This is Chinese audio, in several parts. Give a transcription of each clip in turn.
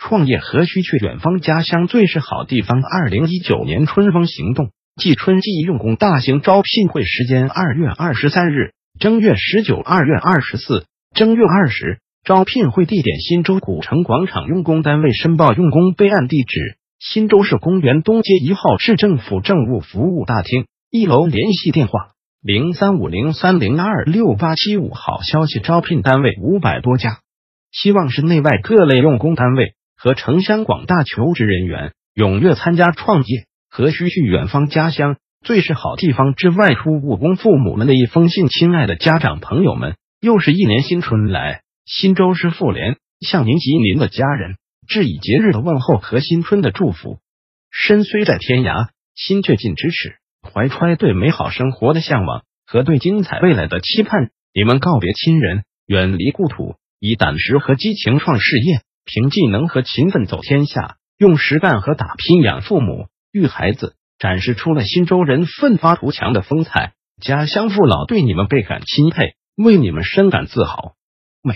创业何须去远方？家乡最是好地方。二零一九年春风行动暨春季用工大型招聘会时间：二月二十三日，正月十九、二月二十四、正月二十。招聘会地点：新州古城广场。用工单位申报用工备案地址：新州市公园东街一号市政府政务服务大厅一楼。联系电话：零三五零三零二六八七五。好消息，招聘单位五百多家，希望是内外各类用工单位。和城乡广大求职人员踊跃参加创业，何须去远方？家乡最是好地方之外出务工，父母们的一封信。亲爱的家长朋友们，又是一年新春来，新州市妇联向您及您的家人致以节日的问候和新春的祝福。身虽在天涯，心却近咫尺，怀揣对美好生活的向往和对精彩未来的期盼，你们告别亲人，远离故土，以胆识和激情创事业。凭技能和勤奋走天下，用实干和打拼养父母、育孩子，展示出了新州人奋发图强的风采。家乡父老对你们倍感钦佩，为你们深感自豪。美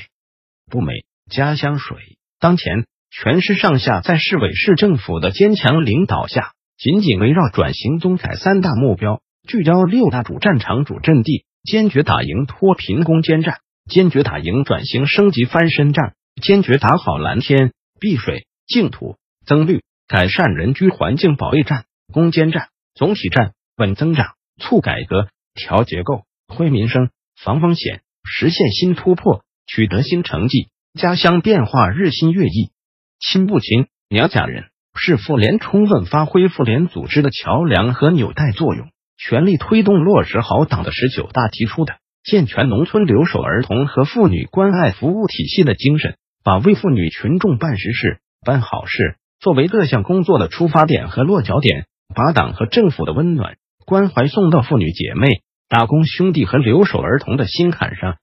不美？家乡水。当前，全市上下在市委市政府的坚强领导下，紧紧围绕转型综改三大目标，聚焦六大主战场、主阵地，坚决打赢脱贫攻坚战，坚决打赢转型升级翻身战。坚决打好蓝天、碧水、净土、增绿、改善人居环境保卫战、攻坚战、总体战、稳增长、促改革、调结构、惠民生、防风险，实现新突破，取得新成绩。家乡变化日新月异，亲不亲，娘家人是妇联充分发挥妇联组织的桥梁和纽带作用，全力推动落实好党的十九大提出的健全农村留守儿童和妇女关爱服务体系的精神。把为妇女群众办实事、办好事作为各项工作的出发点和落脚点，把党和政府的温暖关怀送到妇女姐妹、打工兄弟和留守儿童的心坎上。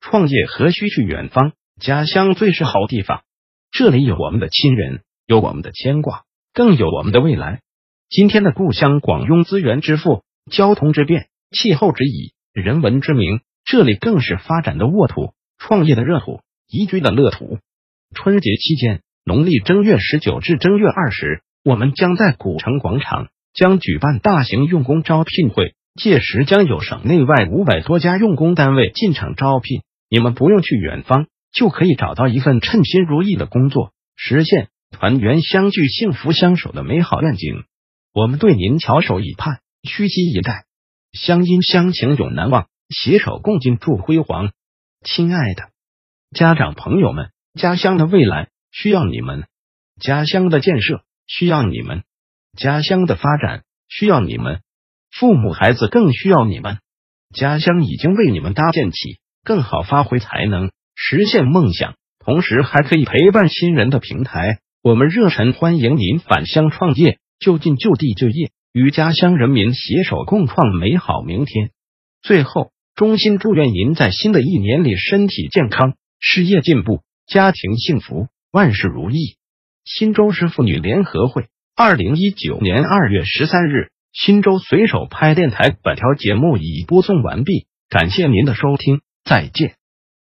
创业何须去远方？家乡最是好地方，这里有我们的亲人，有我们的牵挂，更有我们的未来。今天的故乡广拥资源之富、交通之便、气候之宜、人文之名，这里更是发展的沃土、创业的热土、宜居的乐土。春节期间，农历正月十九至正月二十，我们将在古城广场将举办大型用工招聘会，届时将有省内外五百多家用工单位进场招聘。你们不用去远方，就可以找到一份称心如意的工作，实现团圆相聚、幸福相守的美好愿景。我们对您翘首以盼，虚心以待，乡音乡情永难忘，携手共进祝辉煌。亲爱的家长朋友们。家乡的未来需要你们，家乡的建设需要你们，家乡的发展需要你们，父母孩子更需要你们。家乡已经为你们搭建起更好发挥才能、实现梦想，同时还可以陪伴亲人的平台。我们热忱欢迎您返乡创业，就近就地就业，与家乡人民携手共创美好明天。最后，衷心祝愿您在新的一年里身体健康，事业进步。家庭幸福，万事如意。新州市妇女联合会，二零一九年二月十三日，新州随手拍电台。本条节目已播送完毕，感谢您的收听，再见。